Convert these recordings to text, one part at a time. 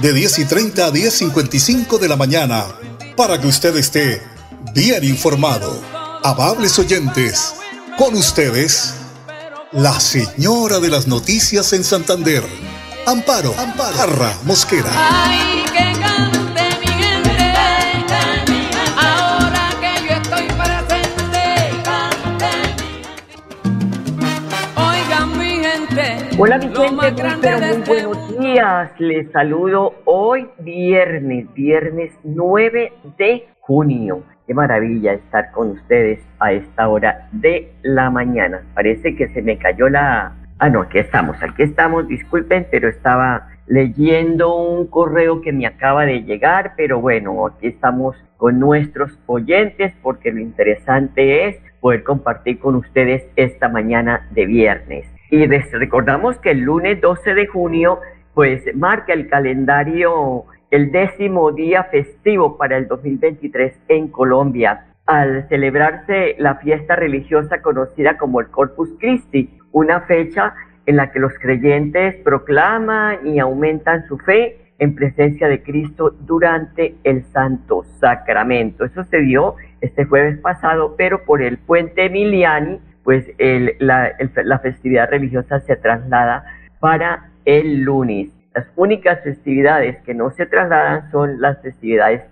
de 10 y 30 a 10.55 de la mañana, para que usted esté bien informado. Amables oyentes, con ustedes, la señora de las noticias en Santander, Amparo, Amparo, Arra Mosquera. Hola mi gente, muy, pero muy buenos días. Les saludo hoy viernes, viernes 9 de junio. Qué maravilla estar con ustedes a esta hora de la mañana. Parece que se me cayó la... Ah, no, aquí estamos, aquí estamos, disculpen, pero estaba leyendo un correo que me acaba de llegar, pero bueno, aquí estamos con nuestros oyentes porque lo interesante es poder compartir con ustedes esta mañana de viernes. Y les recordamos que el lunes 12 de junio, pues marca el calendario el décimo día festivo para el 2023 en Colombia, al celebrarse la fiesta religiosa conocida como el Corpus Christi, una fecha en la que los creyentes proclaman y aumentan su fe en presencia de Cristo durante el Santo Sacramento. Eso se dio este jueves pasado, pero por el puente Emiliani, pues la, festividad religiosa se traslada para el lunes. Las únicas festividades que no se trasladan son las festividades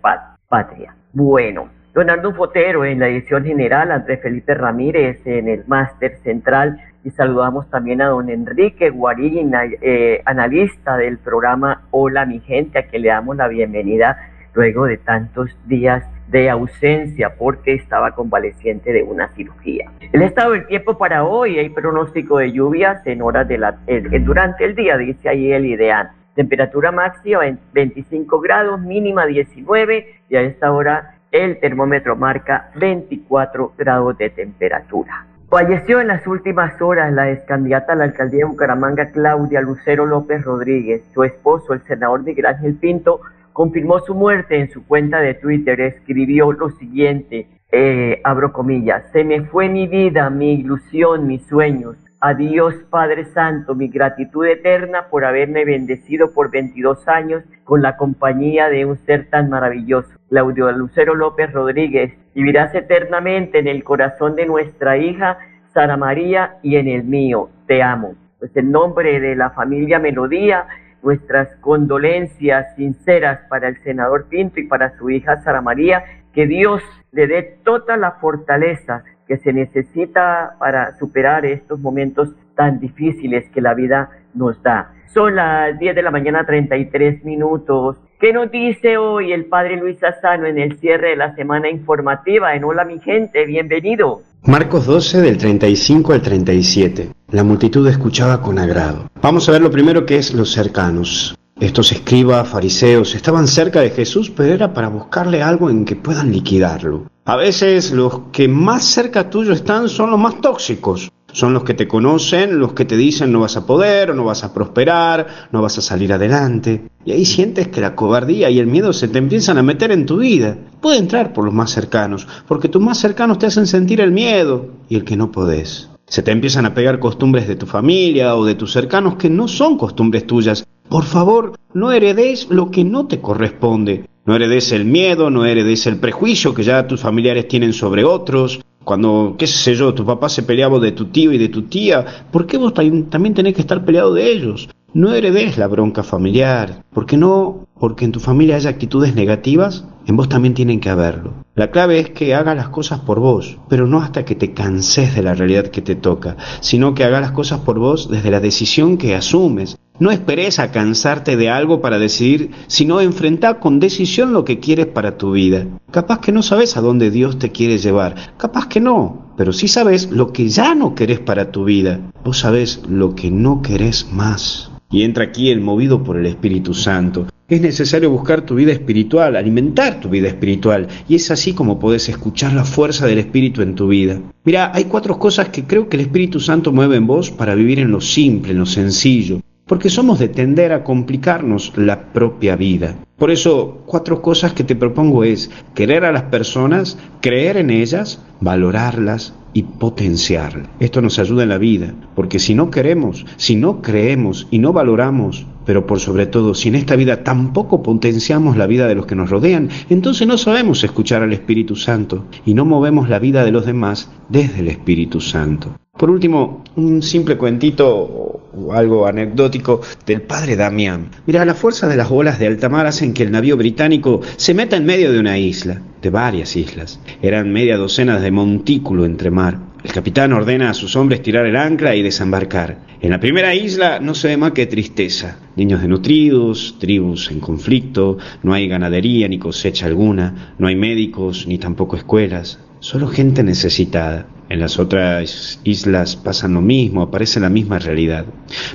patria. Bueno, Leonardo Fotero en la edición general, Andrés Felipe Ramírez en el máster central y saludamos también a don Enrique Guarín, eh, analista del programa Hola mi gente, a quien le damos la bienvenida luego de tantos días de ausencia porque estaba convaleciente de una cirugía. El estado del tiempo para hoy, hay pronóstico de lluvias en horas de la, durante el día, dice ahí el ideal. Temperatura máxima en 25 grados, mínima 19 y a esta hora el termómetro marca 24 grados de temperatura. Falleció en las últimas horas la ex candidata a la alcaldía de Bucaramanga, Claudia Lucero López Rodríguez. Su esposo, el senador Miguel Ángel Pinto, confirmó su muerte en su cuenta de Twitter. Escribió lo siguiente, eh, abro comillas, se me fue mi vida, mi ilusión, mis sueños. Adiós Padre Santo, mi gratitud eterna por haberme bendecido por 22 años con la compañía de un ser tan maravilloso. Claudio Lucero López Rodríguez, vivirás eternamente en el corazón de nuestra hija Sara María y en el mío. Te amo. Pues en nombre de la familia Melodía nuestras condolencias sinceras para el senador Pinto y para su hija Sara María, que Dios le dé toda la fortaleza que se necesita para superar estos momentos tan difíciles que la vida nos da. Son las 10 de la mañana 33 minutos. ¿Qué nos dice hoy el padre Luis Asano en el cierre de la semana informativa en Hola mi gente? Bienvenido. Marcos 12 del 35 al 37. La multitud escuchaba con agrado. Vamos a ver lo primero que es los cercanos. Estos escribas, fariseos, estaban cerca de Jesús, pero era para buscarle algo en que puedan liquidarlo. A veces los que más cerca tuyo están son los más tóxicos. Son los que te conocen, los que te dicen no vas a poder, no vas a prosperar, no vas a salir adelante. Y ahí sientes que la cobardía y el miedo se te empiezan a meter en tu vida. Puede entrar por los más cercanos, porque tus más cercanos te hacen sentir el miedo y el que no podés. Se te empiezan a pegar costumbres de tu familia o de tus cercanos que no son costumbres tuyas. Por favor, no heredes lo que no te corresponde. No heredes el miedo, no heredes el prejuicio que ya tus familiares tienen sobre otros, cuando, qué sé yo, tu papá se peleaba de tu tío y de tu tía, ¿por qué vos también tenés que estar peleado de ellos? No heredes la bronca familiar. ¿Por qué no? Porque en tu familia hay actitudes negativas, en vos también tienen que haberlo. La clave es que hagas las cosas por vos, pero no hasta que te canses de la realidad que te toca, sino que hagas las cosas por vos desde la decisión que asumes, no esperes a cansarte de algo para decidir, sino enfrentar con decisión lo que quieres para tu vida. Capaz que no sabes a dónde Dios te quiere llevar, capaz que no, pero sí sabes lo que ya no querés para tu vida. Vos sabés lo que no querés más. Y entra aquí el movido por el Espíritu Santo. Es necesario buscar tu vida espiritual, alimentar tu vida espiritual, y es así como puedes escuchar la fuerza del Espíritu en tu vida. Mira, hay cuatro cosas que creo que el Espíritu Santo mueve en vos para vivir en lo simple, en lo sencillo, porque somos de tender a complicarnos la propia vida. Por eso, cuatro cosas que te propongo es querer a las personas, creer en ellas, valorarlas y potenciarlas. Esto nos ayuda en la vida, porque si no queremos, si no creemos y no valoramos, pero por sobre todo, si en esta vida tampoco potenciamos la vida de los que nos rodean, entonces no sabemos escuchar al Espíritu Santo y no movemos la vida de los demás desde el Espíritu Santo. Por último, un simple cuentito o algo anecdótico del padre Damián. Mira, la fuerza de las olas de alta mar hacen que el navío británico se meta en medio de una isla, de varias islas. Eran media docena de montículo entre mar. El capitán ordena a sus hombres tirar el ancla y desembarcar. En la primera isla no se ve más que tristeza. Niños desnutridos, tribus en conflicto, no hay ganadería ni cosecha alguna, no hay médicos ni tampoco escuelas, solo gente necesitada. En las otras islas pasan lo mismo, aparece la misma realidad.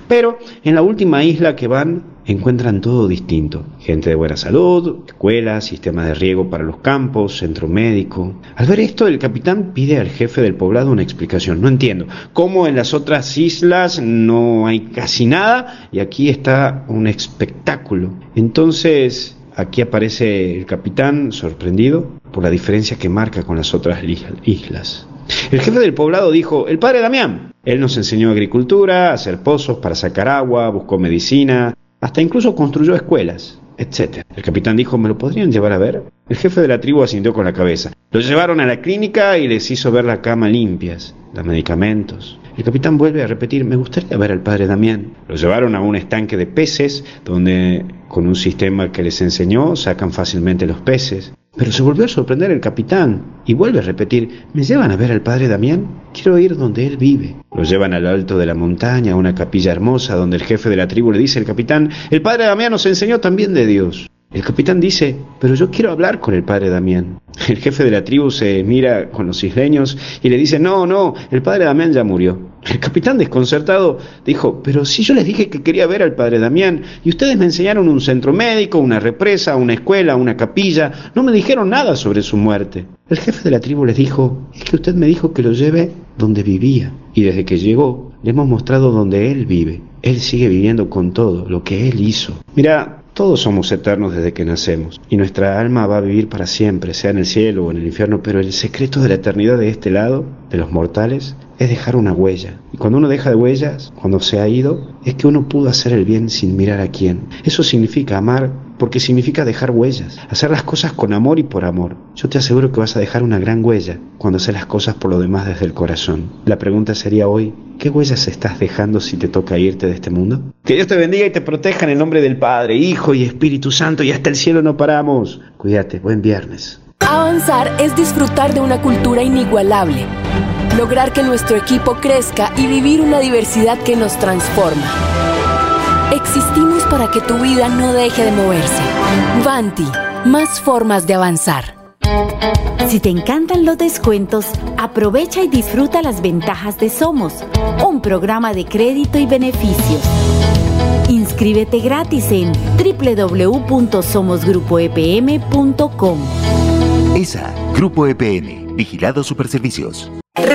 Pero en la última isla que van encuentran todo distinto. Gente de buena salud, escuelas, sistema de riego para los campos, centro médico. Al ver esto, el capitán pide al jefe del poblado una explicación. No entiendo. ¿Cómo en las otras islas no hay casi nada y aquí está un espectáculo? Entonces, aquí aparece el capitán sorprendido por la diferencia que marca con las otras islas. El jefe del poblado dijo, el padre Damián. Él nos enseñó agricultura, hacer pozos para sacar agua, buscó medicina, hasta incluso construyó escuelas, etc. El capitán dijo, ¿me lo podrían llevar a ver? El jefe de la tribu asintió con la cabeza. Lo llevaron a la clínica y les hizo ver la cama limpias, los medicamentos. El capitán vuelve a repetir, me gustaría ver al padre Damián. Lo llevaron a un estanque de peces, donde con un sistema que les enseñó sacan fácilmente los peces. Pero se volvió a sorprender el capitán y vuelve a repetir, ¿me llevan a ver al padre Damián? Quiero ir donde él vive. Lo llevan al alto de la montaña, a una capilla hermosa, donde el jefe de la tribu le dice al capitán, el padre Damián nos enseñó también de Dios. El capitán dice, pero yo quiero hablar con el padre Damián. El jefe de la tribu se mira con los isleños y le dice, no, no, el padre Damián ya murió. El capitán desconcertado dijo, pero si yo les dije que quería ver al padre Damián y ustedes me enseñaron un centro médico, una represa, una escuela, una capilla, no me dijeron nada sobre su muerte. El jefe de la tribu les dijo, es que usted me dijo que lo lleve donde vivía y desde que llegó le hemos mostrado donde él vive. Él sigue viviendo con todo lo que él hizo. Mira, todos somos eternos desde que nacemos y nuestra alma va a vivir para siempre, sea en el cielo o en el infierno, pero el secreto de la eternidad de este lado, de los mortales, es dejar una huella. Y cuando uno deja de huellas, cuando se ha ido, es que uno pudo hacer el bien sin mirar a quién. Eso significa amar porque significa dejar huellas, hacer las cosas con amor y por amor. Yo te aseguro que vas a dejar una gran huella cuando haces las cosas por lo demás desde el corazón. La pregunta sería hoy, ¿qué huellas estás dejando si te toca irte de este mundo? Que Dios te bendiga y te proteja en el nombre del Padre, Hijo y Espíritu Santo y hasta el cielo no paramos. Cuídate, buen viernes. Avanzar es disfrutar de una cultura inigualable, lograr que nuestro equipo crezca y vivir una diversidad que nos transforma. Existimos para que tu vida no deje de moverse. Vanti, más formas de avanzar. Si te encantan los descuentos, aprovecha y disfruta las ventajas de Somos, un programa de crédito y beneficios. Inscríbete gratis en www.somosgrupoepm.com. ESA, Grupo EPN, Vigilado Superservicios.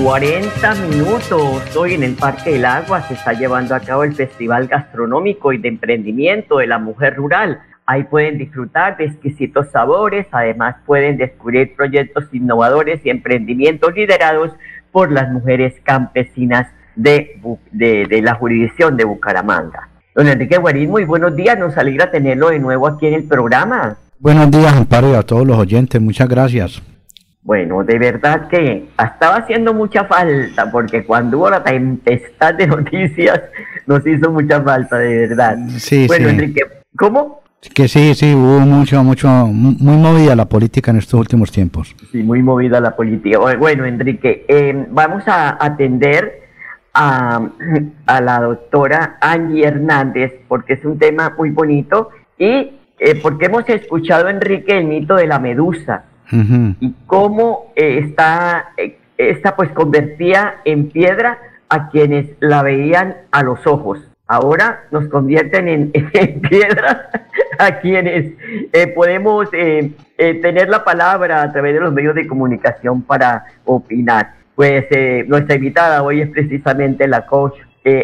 40 minutos. Hoy en el Parque del Agua se está llevando a cabo el Festival Gastronómico y de Emprendimiento de la Mujer Rural. Ahí pueden disfrutar de exquisitos sabores, además pueden descubrir proyectos innovadores y emprendimientos liderados por las mujeres campesinas de, de la jurisdicción de Bucaramanga. Don Enrique Guarín, muy buenos días, nos alegra tenerlo de nuevo aquí en el programa. Buenos días, Amparo, y a todos los oyentes. Muchas gracias. Bueno, de verdad que estaba haciendo mucha falta, porque cuando hubo la tempestad de noticias, nos hizo mucha falta, de verdad. Sí, bueno, sí. Enrique, ¿cómo? Que sí, sí, hubo mucho, mucho, mu- muy movida la política en estos últimos tiempos. Sí, muy movida la política. Bu- Bueno, Enrique, eh, vamos a atender a, a la doctora Angie Hernández, porque es un tema muy bonito, y eh, porque hemos escuchado, Enrique, el mito de la medusa. Y cómo eh, está, eh, esta pues convertía en piedra a quienes la veían a los ojos. Ahora nos convierten en, piedra a quienes eh, podemos tener la palabra a través de los medios de comunicación para opinar. Pues nuestra invitada hoy es precisamente la coach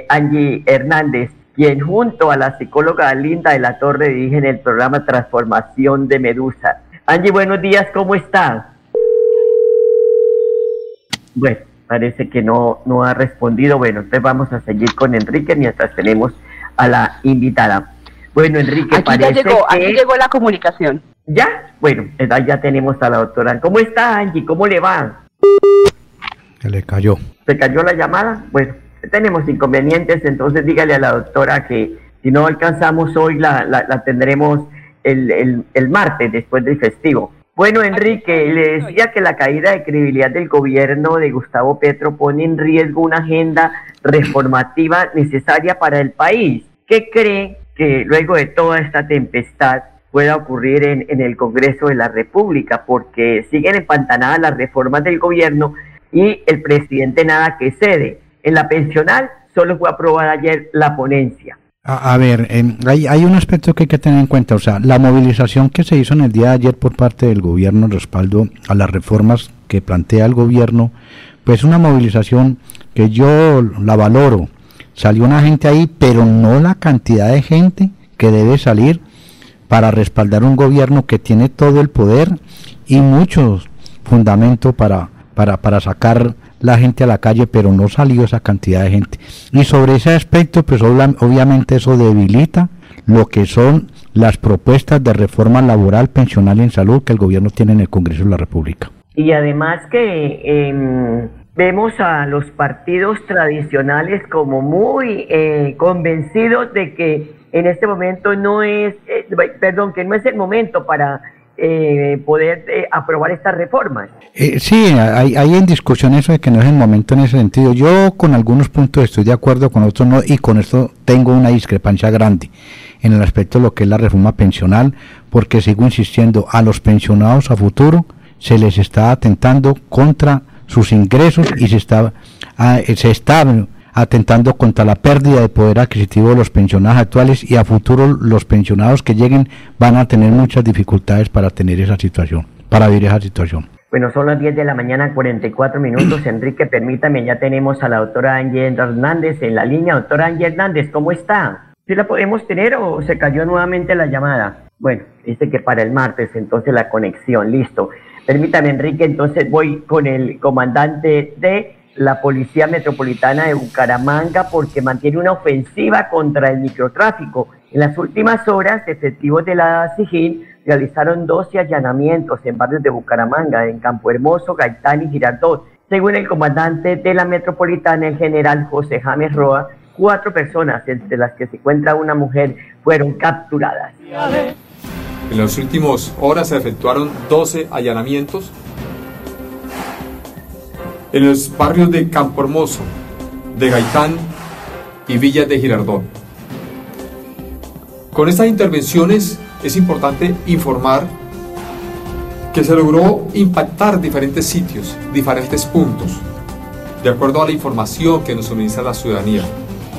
Angie Hernández, quien junto a la psicóloga Linda de la Torre dirigen el programa Transformación de Medusa. Angie, buenos días, ¿cómo está? Bueno, parece que no, no ha respondido. Bueno, entonces vamos a seguir con Enrique mientras tenemos a la invitada. Bueno, Enrique, Aquí ya parece llegó, que... aquí llegó la comunicación. ¿Ya? Bueno, ya tenemos a la doctora. ¿Cómo está, Angie? ¿Cómo le va? Se le cayó. ¿Se cayó la llamada? Bueno, tenemos inconvenientes, entonces dígale a la doctora que si no alcanzamos hoy, la, la, la tendremos el, el, el martes después del festivo. Bueno, Enrique, le decía que la caída de credibilidad del gobierno de Gustavo Petro pone en riesgo una agenda reformativa necesaria para el país. ¿Qué cree que luego de toda esta tempestad pueda ocurrir en, en el Congreso de la República? Porque siguen empantanadas las reformas del gobierno y el presidente nada que cede. En la pensional solo fue aprobada ayer la ponencia. A, ver, em, hay, hay un aspecto que hay que tener en cuenta. O sea, la movilización que se hizo en el día de ayer por parte del gobierno respaldo a las reformas que plantea el gobierno, pues una movilización que yo la valoro. Salió una gente ahí, pero no la cantidad de gente que debe salir para respaldar un gobierno que tiene todo el poder y muchos fundamentos para, para, para sacar la gente a la calle, pero no salió esa cantidad de gente. Y sobre ese aspecto, pues obviamente eso debilita lo que son las propuestas de reforma laboral, pensional y en salud que el gobierno tiene en el Congreso de la República. Y además que em, vemos a los partidos tradicionales como muy eh, convencidos de que en este momento no es, eh, perdón, que no es el momento para eh, poder eh, aprobar estas reformas. Eh, sí, hay, hay en discusión eso de que no es el momento en ese sentido. Yo con algunos puntos estoy de acuerdo, con otros no, y con esto tengo una discrepancia grande en el aspecto de lo que es la reforma pensional, porque sigo insistiendo, a los pensionados a futuro se les está atentando contra sus ingresos y se está, ah, eh, se está atentando contra la pérdida de poder adquisitivo de los pensionados actuales y a futuro los pensionados que lleguen van a tener muchas dificultades para tener esa situación, para vivir esa situación. Bueno, son las 10 de la mañana, 44 minutos. Enrique, permítame, ya tenemos a la doctora Angie Hernández en la línea. Doctora Angie Hernández, ¿cómo está? ¿Sí la podemos tener o se cayó nuevamente la llamada? Bueno, dice que para el martes, entonces la conexión, listo. Permítame, Enrique, entonces voy con el comandante de la Policía Metropolitana de Bucaramanga porque mantiene una ofensiva contra el microtráfico. En las últimas horas, efectivos de la SIGIN realizaron 12 allanamientos en barrios de Bucaramanga, en Campo Hermoso, Gaitán y Girardot. Según el comandante de la Metropolitana, el general José James Roa, cuatro personas, entre las que se encuentra una mujer, fueron capturadas. En las últimas horas se efectuaron 12 allanamientos en los barrios de Campo Hermoso, de Gaitán y Villas de Girardón. Con estas intervenciones es importante informar que se logró impactar diferentes sitios, diferentes puntos, de acuerdo a la información que nos suministra la ciudadanía.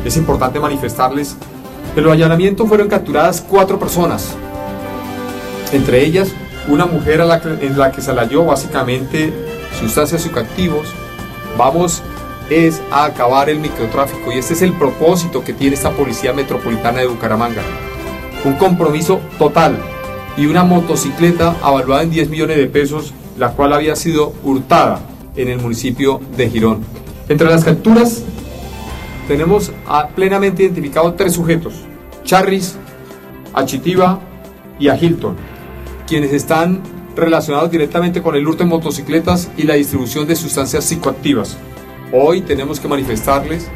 Es importante manifestarles que en los allanamientos fueron capturadas cuatro personas, entre ellas una mujer en la que se le halló básicamente sustancias psicoactivos. Vamos es a acabar el microtráfico y este es el propósito que tiene esta Policía Metropolitana de Bucaramanga. Un compromiso total y una motocicleta avaluada en 10 millones de pesos, la cual había sido hurtada en el municipio de Girón. Entre las capturas tenemos plenamente identificado tres sujetos, Charris, a Chitiba y a Hilton, quienes están relacionados directamente con el hurto de motocicletas y la distribución de sustancias psicoactivas. Hoy tenemos que manifestarles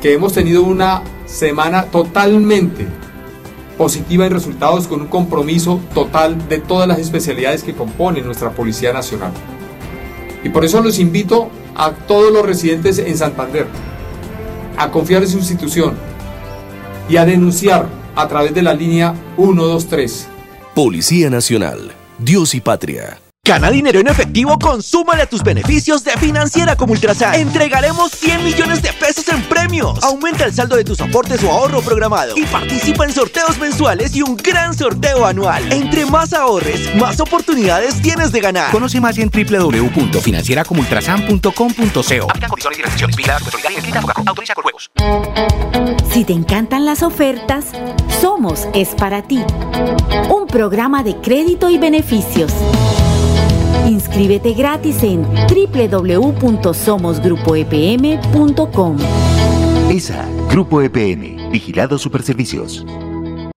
que hemos tenido una semana totalmente positiva en resultados con un compromiso total de todas las especialidades que componen nuestra Policía Nacional. Y por eso los invito a todos los residentes en Santander a confiar en su institución y a denunciar a través de la línea 123. Policía Nacional, Dios y Patria. Gana dinero en efectivo, consúmale a tus beneficios de Financiera como Ultrasan. Entregaremos 100 millones de pesos en premios. Aumenta el saldo de tus aportes o ahorro programado y participa en sorteos mensuales y un gran sorteo anual. Entre más ahorres, más oportunidades tienes de ganar. Conoce más en www.financieracomultrasan.com.co. Si te encantan las ofertas, Somos es para ti. Un programa de crédito y beneficios. Inscríbete gratis en www.somosgrupoepm.com. ESA, Grupo EPM, Vigilado Superservicios.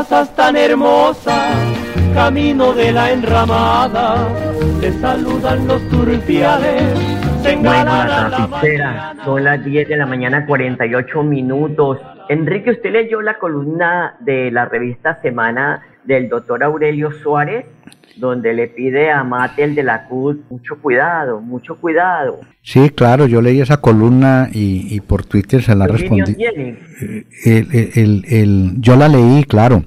Pasas tan hermosa, camino de la enramada, te saludan los turpiales. Bueno, la son las 10 de la mañana, 48 minutos. Enrique, ¿usted leyó la columna de la revista Semana del doctor Aurelio Suárez? donde le pide a Matel de la Cruz mucho cuidado, mucho cuidado. Sí, claro, yo leí esa columna y, por Twitter se la respondí. El, yo la leí, claro.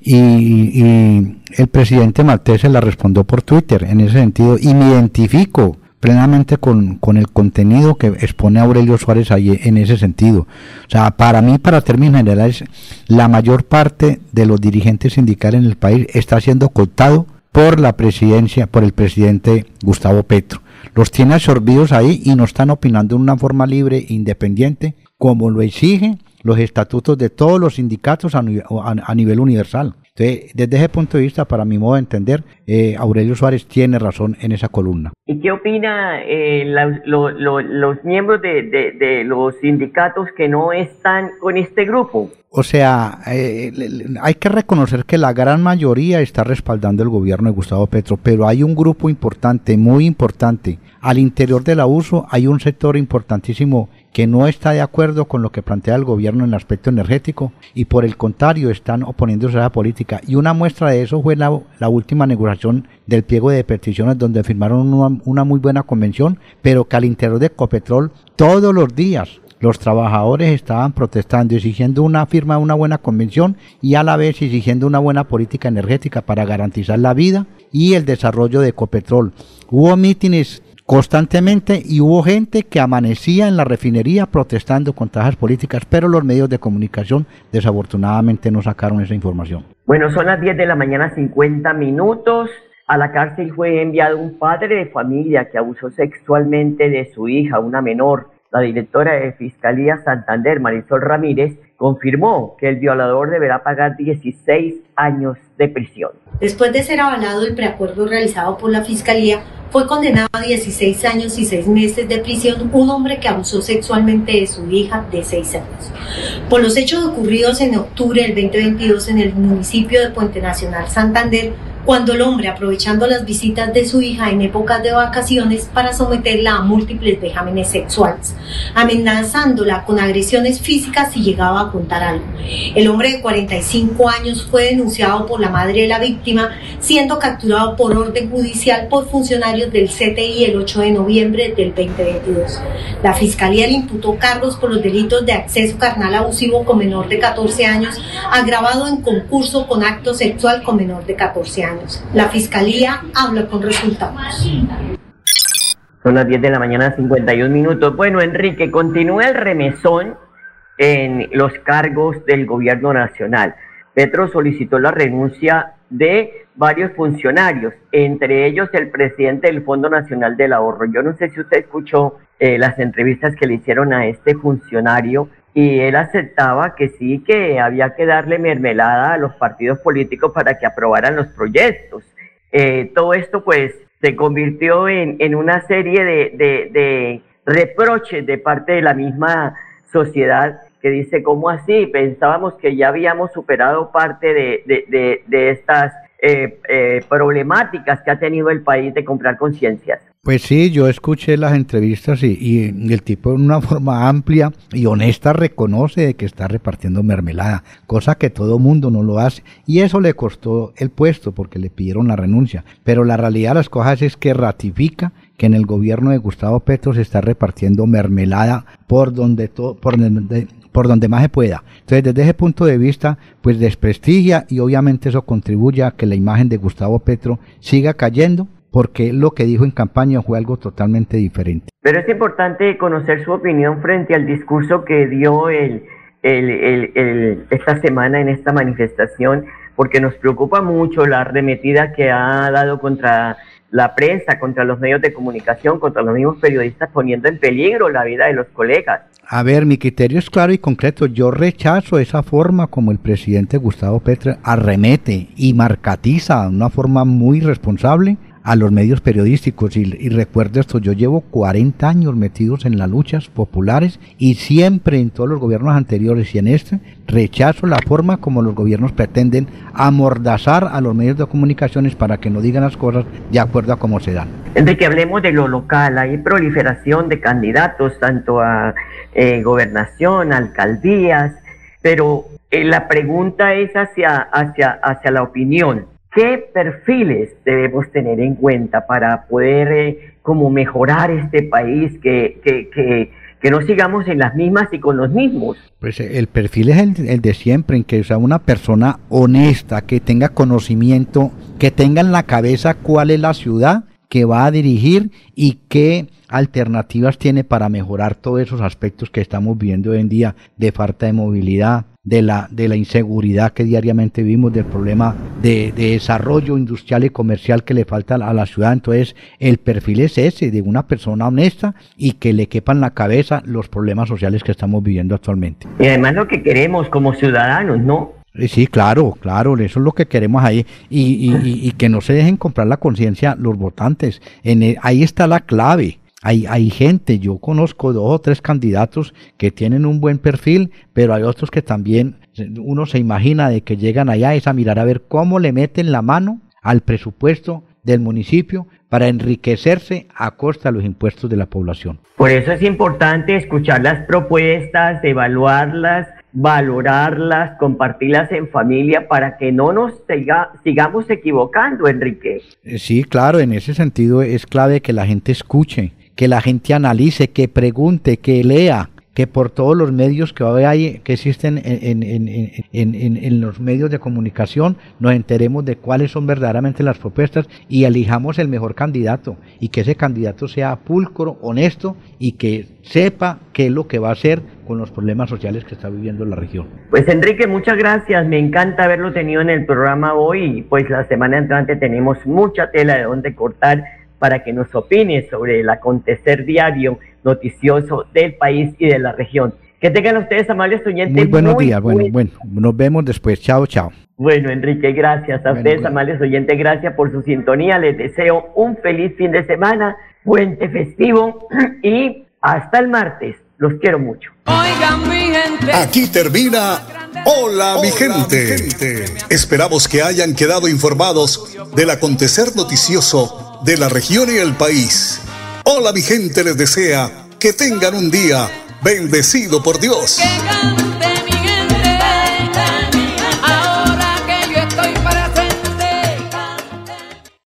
Y, el presidente Matel se la respondió por Twitter en ese sentido y me identifico plenamente con, con, el contenido que expone Aurelio Suárez ahí en ese sentido. O sea, para mí, para términos generales, la mayor parte de los dirigentes sindicales en el país está siendo cooptado por la presidencia, por el presidente Gustavo Petro. Los tiene absorbidos ahí y no están opinando de una forma libre e independiente como lo exigen los estatutos de todos los sindicatos a, nivel universal. Entonces, desde ese punto de vista, para mi modo de entender, eh, Aurelio Suárez tiene razón en esa columna. ¿Y qué opina eh, los miembros de, los sindicatos que no están con este grupo? O sea, eh, hay que reconocer que la gran mayoría está respaldando el gobierno de Gustavo Petro, pero hay un grupo importante, muy importante. Al interior del abuso hay un sector importantísimo que no está de acuerdo con lo que plantea el gobierno en el aspecto energético y por el contrario están oponiéndose a la política. Y una muestra de eso fue la, última negociación del pliego de peticiones donde firmaron una, una muy buena convención, pero que al interior de Copetrol todos los días los trabajadores estaban protestando, exigiendo una firma de una buena convención y a la vez exigiendo una buena política energética para garantizar la vida y el desarrollo de Copetrol. Hubo mítines constantemente y hubo gente que amanecía en la refinería protestando contra esas políticas, pero los medios de comunicación desafortunadamente no sacaron esa información. Bueno, son las 10 de la mañana 50 minutos. A la cárcel fue enviado un padre de familia que abusó sexualmente de su hija, una menor. La directora de Fiscalía Santander, Marisol Ramírez, confirmó que el violador deberá pagar 16 años de prisión. Después de ser avalado el preacuerdo realizado por la Fiscalía, fue condenado a 16 años y 6 meses de prisión un hombre que abusó sexualmente de su hija de 6 años. Por los hechos ocurridos en octubre del 2022 en el municipio de Puente Nacional Santander, cuando el hombre, aprovechando las visitas de su hija en épocas de vacaciones para someterla a múltiples vejámenes sexuales, amenazándola con agresiones físicas si llegaba a contar algo. El hombre de 45 años fue denunciado por la madre de la víctima, siendo capturado por orden judicial por funcionarios del CTI el 8 de noviembre del 2022. La fiscalía le imputó cargos por los delitos de acceso carnal abusivo con menor de 14 años, agravado en concurso con acto sexual con menor de 14 años. La Fiscalía habla con resultados. Son las 10 de la mañana, 51 minutos. Bueno, Enrique, continúa el remesón en los cargos del gobierno nacional. Petro solicitó la renuncia de varios funcionarios, entre ellos el presidente del Fondo Nacional del Ahorro. Yo no sé si usted escuchó eh, las entrevistas que le hicieron a este funcionario y él aceptaba que sí, que había que darle mermelada a los partidos políticos para que aprobaran los proyectos. Eh, todo esto pues se convirtió en, en una serie de, de, reproches de parte de la misma sociedad que dice, ¿cómo así? Pensábamos que ya habíamos superado parte de, de estas eh, eh, problemáticas que ha tenido el país de comprar conciencias. Pues sí, yo escuché las entrevistas y, el tipo en una forma amplia y honesta reconoce de que está repartiendo mermelada, cosa que todo mundo no lo hace. Y eso le costó el puesto porque le pidieron la renuncia. Pero la realidad de las cosas es que ratifica que en el gobierno de Gustavo Petro se está repartiendo mermelada por donde, por donde, por donde más se pueda. Entonces, desde ese punto de vista, pues desprestigia y obviamente eso contribuye a que la imagen de Gustavo Petro siga cayendo porque lo que dijo en campaña fue algo totalmente diferente. Pero es importante conocer su opinión frente al discurso que dio esta semana en esta manifestación, porque nos preocupa mucho la arremetida que ha dado contra la prensa, contra los medios de comunicación, contra los mismos periodistas, poniendo en peligro la vida de los colegas. A ver, mi criterio es claro y concreto. Yo rechazo esa forma como el presidente Gustavo Petro arremete y marcatiza de una forma muy responsable a los medios periodísticos. Y, y, recuerdo esto, yo llevo 40 años metidos en las luchas populares y siempre en todos los gobiernos anteriores y en este rechazo la forma como los gobiernos pretenden amordazar a los medios de comunicaciones para que no digan las cosas de acuerdo a cómo se dan. De que hablemos de lo local, hay proliferación de candidatos tanto a eh, gobernación, alcaldías, pero eh, la pregunta es hacia, hacia, hacia la opinión ¿Qué perfiles debemos tener en cuenta para poder eh, como mejorar este país, que, que, que, que, no sigamos en las mismas y con los mismos? Pues eh, el perfil es el, de siempre, en que sea una persona honesta, que tenga conocimiento, que tenga en la cabeza cuál es la ciudad que va a dirigir y qué alternativas tiene para mejorar todos esos aspectos que estamos viendo hoy en día de falta de movilidad, de la, de la inseguridad que diariamente vivimos, del problema de, desarrollo industrial y comercial que le falta a la ciudad. Entonces, el perfil es ese, de una persona honesta y que le quepan la cabeza los problemas sociales que estamos viviendo actualmente. Y además lo que queremos como ciudadanos, ¿no? Sí, claro, claro, eso es lo que queremos ahí. Y, y, y que no se dejen comprar la conciencia los votantes. En e, ahí está la clave. Hay, hay gente, yo conozco dos o tres candidatos que tienen un buen perfil, pero hay otros que también uno se imagina de que llegan allá es a mirar a ver cómo le meten la mano al presupuesto del municipio para enriquecerse a costa de los impuestos de la población. Por eso es importante escuchar las propuestas, evaluarlas, valorarlas, compartirlas en familia para que no nos sigamos equivocando, Enrique. Eh, sí, claro, en ese sentido es clave que la gente escuche que la gente analice, que pregunte, que lea, que por todos los medios que hay, que existen en, en, los medios de comunicación, nos enteremos de cuáles son verdaderamente las propuestas y elijamos el mejor candidato y que ese candidato sea pulcro, honesto y que sepa qué es lo que va a hacer con los problemas sociales que está viviendo la región. Pues Enrique, muchas gracias. Me encanta haberlo tenido en el programa hoy. Pues la semana entrante tenemos mucha tela de donde cortar para que nos opine sobre el acontecer diario noticioso del país y de la región. Que tengan ustedes, amables oyentes. Muy buenos días. Bueno, bueno, nos vemos después. Chao, chao. Bueno, Enrique, gracias a ustedes, amables oyentes. Gracias por su sintonía. Les deseo un feliz fin de semana, puente festivo y hasta el martes. Los quiero mucho. Oigan, mi gente. Aquí termina Hola, mi, gente. mi gente. Esperamos que hayan quedado informados del acontecer noticioso de la región y el país. Hola, mi gente les desea que tengan un día bendecido por Dios.